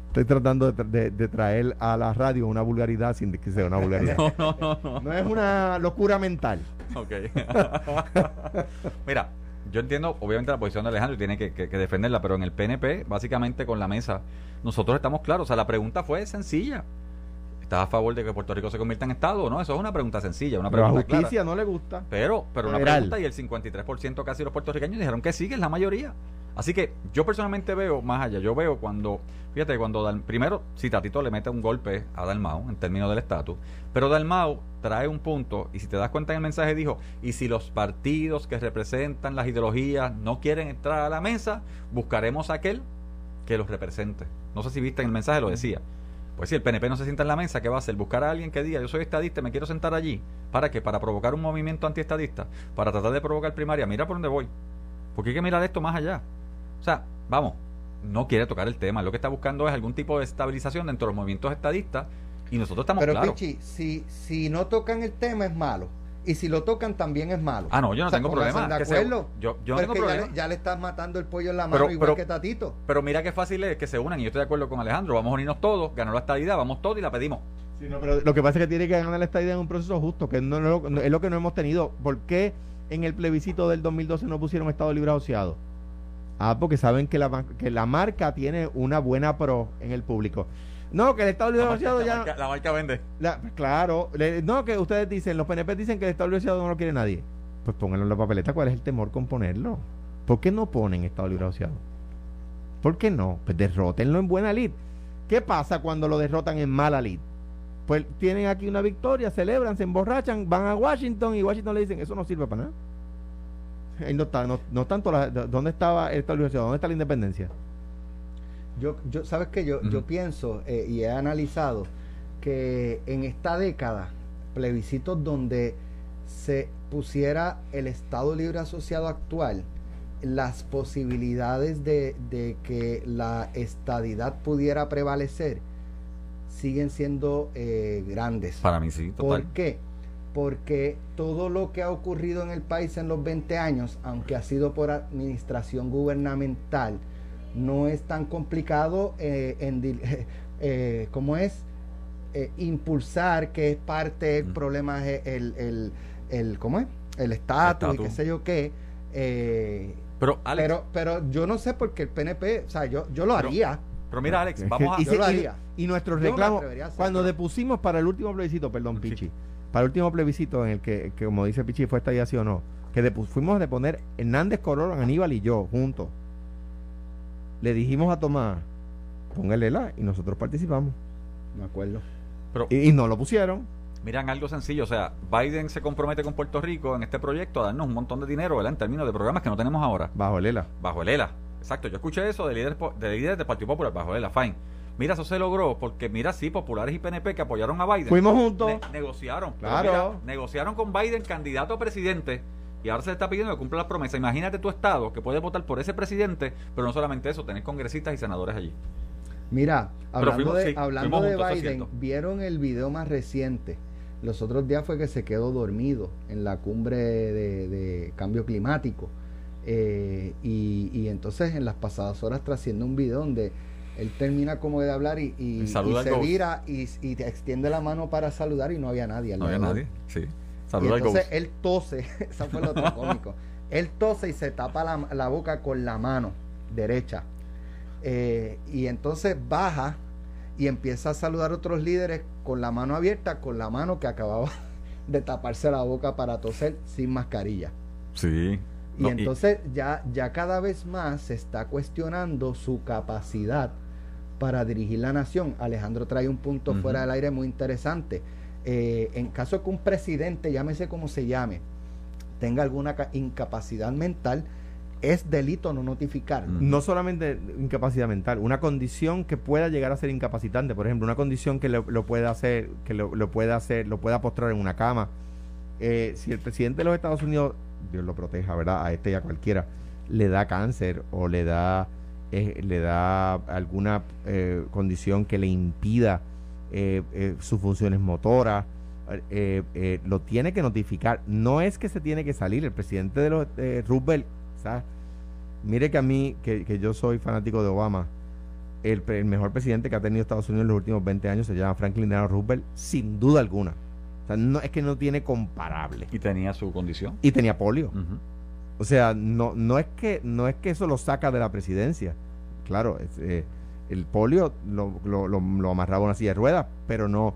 estoy tratando de, tra- de- de traer a la radio una vulgaridad sin que sea una vulgaridad. [LAUGHS] No, no, no, no. No es una locura mental. Ok. [LAUGHS] Mira, yo entiendo, obviamente, la posición de Alejandro y tiene que, que- que defenderla, pero en el PNP, básicamente con la mesa, nosotros estamos claros. O sea, la pregunta fue sencilla. ¿Estás a favor de que Puerto Rico se convierta en Estado o no? Eso es una pregunta sencilla, una pregunta clara. justicia no le gusta. Pero, pero una pregunta y el 53% casi de los puertorriqueños dijeron que sí, que es la mayoría. Así que yo personalmente veo más allá. Yo veo cuando, fíjate, cuando Dal- primero, si Tatito le mete un golpe a Dalmau en términos del estatus, pero Dalmau trae un punto y si te das cuenta en el mensaje dijo, y si los partidos que representan las ideologías no quieren entrar a la mesa, buscaremos a aquel que los represente. No sé si viste en el mensaje, lo decía. Pues si el PNP no se sienta en la mesa, ¿qué va a hacer? Buscar a alguien que diga, yo soy estadista, y me quiero sentar allí. ¿Para qué? Para provocar un movimiento antiestadista, para tratar de provocar primaria. Mira por dónde voy. Porque hay que mirar esto más allá. O sea, vamos, no quiere tocar el tema. Lo que está buscando es algún tipo de estabilización dentro de los movimientos estadistas y nosotros estamos Pero claros. Pichi, si, si no tocan el tema es malo. Y si lo tocan también es malo. Ah, no, yo no O sea, tengo problema. de se- acuerdo. yo yo no tengo es que ya problema. le, ya le estás matando el pollo en la mano Pero- igual pero- que Tatito. Pero mira qué fácil es que se unan y yo estoy de acuerdo con Alejandro. Vamos a unirnos todos, ganó la estadidad, vamos todos y la pedimos. Sí, no, pero lo que pasa es que tiene que ganar esta idea en un proceso justo, que no, no- no- es lo que no hemos tenido. ¿Por qué en el plebiscito del 2012 no pusieron Estado Libre Asociado? Ah, porque saben que la, que la marca tiene una buena pro en el público. No, que el Estado Libre Asociado la ya... marca- la marca vende. La- claro, le- no, que ustedes dicen, los PNP dicen que el Estado Libre Asociado no lo quiere nadie. Pues pónganlo en la papeleta, ¿cuál es el temor con ponerlo? ¿Por qué no ponen Estado Libre Asociado? ¿Por qué no? Pues derrótenlo en buena lid. ¿Qué pasa cuando lo derrotan en mala lid? Pues tienen aquí una victoria, celebran, se emborrachan, van a Washington y Washington le dicen, eso no sirve para nada. Ahí no está, no, no tanto la, ¿dónde estaba el Estado Libre Asociado? ¿Dónde está la independencia? Yo, yo sabes que yo, pienso eh, y he analizado que en esta década plebiscitos donde se pusiera el Estado Libre Asociado actual, las posibilidades de, de que la estadidad pudiera prevalecer siguen siendo eh, grandes. Para mí sí, total. ¿Por qué? Porque todo lo que ha ocurrido en el país en los 20 años, aunque ha sido por administración gubernamental, no es tan complicado eh, en, [LAUGHS] eh, como es eh, impulsar que es parte del Mm. problema es el, el, el ¿cómo es? el estatus y qué sé yo qué eh, Pero, Alex, pero pero yo no sé por qué el PNP o sea yo yo lo Pero- haría pero mira, Alex, vamos a... y, yo se- lo haría. y nuestros reclamos, a cuando depusimos para el último plebiscito, perdón, Sí. Pichi, para el último plebiscito en el que, que como dice Pichi, fue esta idea sí o no, que depu- fuimos de poner Hernández Corona, Aníbal y yo juntos. Le dijimos a Tomás, póngale la, y nosotros participamos. me acuerdo pero Y, y no lo pusieron. miran algo sencillo, o sea, Biden se compromete con Puerto Rico en este proyecto a darnos un montón de dinero, ¿verdad? En términos de programas que no tenemos ahora. Bajo el ELA. Bajo el ELA. Exacto, yo escuché eso de líderes, de líderes del Partido Popular, bajo el ELA, fine. Mira, eso se logró porque, mira, sí, populares y PNP que apoyaron a Biden. Fuimos juntos. ne- negociaron. Claro. mira, negociaron con Biden, candidato a presidente, y ahora se le está pidiendo que cumpla las promesas. Imagínate tu estado que puede votar por ese presidente, pero no solamente eso, tenés congresistas y senadores allí. Mira, hablando fuimos- de, sí, hablando fuimos de juntos, eso es Biden, vieron el video más reciente. Los otros días fue que se quedó dormido en la cumbre de, de cambio climático. Eh, y, y entonces en las pasadas horas trasciende un video donde él termina como de hablar y, se vira y, te extiende la mano para saludar y no había nadie. al No había nadie. Sí. Y entonces él tose, [LAUGHS] eso fue lo otro [LAUGHS] cómico. Él tose y se tapa la, boca con la mano derecha. Eh, y entonces baja y empieza a saludar a otros líderes con la mano abierta, con la mano que acababa [LAUGHS] de taparse la boca para toser sin mascarilla. Sí. Y entonces ya, ya cada vez más se está cuestionando su capacidad para dirigir la nación. Alejandro trae un punto fuera del aire muy interesante. Eh, en caso de que un presidente, llámese como se llame, tenga alguna incapacidad mental, es delito no notificar. No solamente incapacidad mental, una condición que pueda llegar a ser incapacitante, por ejemplo, una condición que lo, pueda hacer, que lo, pueda hacer, lo pueda postrar en una cama. Eh, si el presidente de los Estados Unidos, Dios lo proteja, ¿verdad? A este y a cualquiera, le da cáncer o le da, eh, le da alguna condición que le impida eh, eh, sus funciones motoras, eh, lo tiene que notificar. No es que se tiene que salir. El presidente de los Roosevelt, mire que a mí, que, yo soy fanático de Obama, el, mejor presidente que ha tenido Estados Unidos en los últimos 20 años se llama Franklin Delano Roosevelt, sin duda alguna. O sea, no, es que no tiene comparable. Y tenía su condición. Y tenía polio. O sea, no, no, es que, no es que eso lo saca de la presidencia. Claro, es, el polio lo, lo, lo, amarraba a una silla de ruedas, pero no,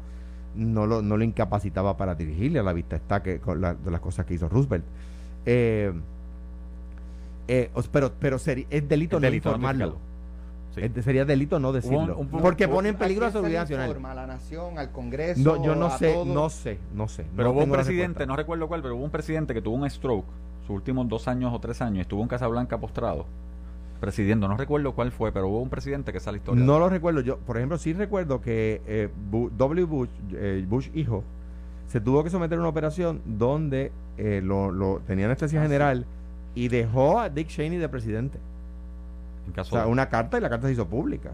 no, lo, no lo incapacitaba para dirigirle a la vista está que con de las cosas que hizo Roosevelt. Eh, eh, pero pero es delito no informarlo. sería delito no decirlo. porque pone en peligro la seguridad nacional. a la nación, al Congreso. No, yo no sé, no sé, no sé. Pero hubo un presidente, no recuerdo cuál, pero hubo un presidente que tuvo un stroke sus últimos dos años o tres años, estuvo en Casablanca postrado presidiendo. No recuerdo cuál fue, pero hubo un presidente que sale historia. No lo recuerdo. Yo, por ejemplo, sí recuerdo que eh, W. Bush, eh, Bush hijo, se tuvo que someter a una operación donde eh, lo, lo, tenía anestesia ah, general y dejó a Dick Cheney de presidente. En caso o sea, una carta y la carta se hizo pública.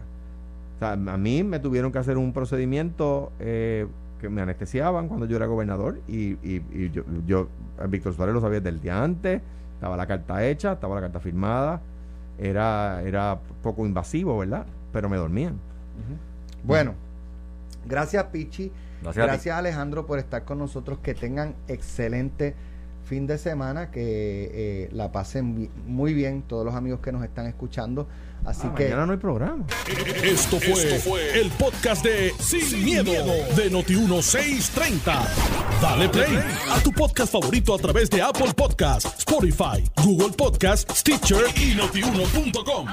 O sea, a mí me tuvieron que hacer un procedimiento eh, que me anestesiaban cuando yo era gobernador y, y, yo, yo, Víctor Suárez lo sabía desde el día antes, estaba la carta hecha, estaba la carta firmada era, era poco invasivo, ¿verdad? Pero me dormían. Bueno, gracias Pichi. Gracias, Alejandro por estar con nosotros. Que tengan excelente fin de semana, que eh, la pasen muy bien todos los amigos que nos están escuchando. Así ah, que mañana no hay programa. Esto fue, el podcast de Sin, miedo, de Noti 1630. Dale play a tu podcast favorito a través de Apple Podcasts, Spotify, Google Podcasts, Stitcher y notiuno.com.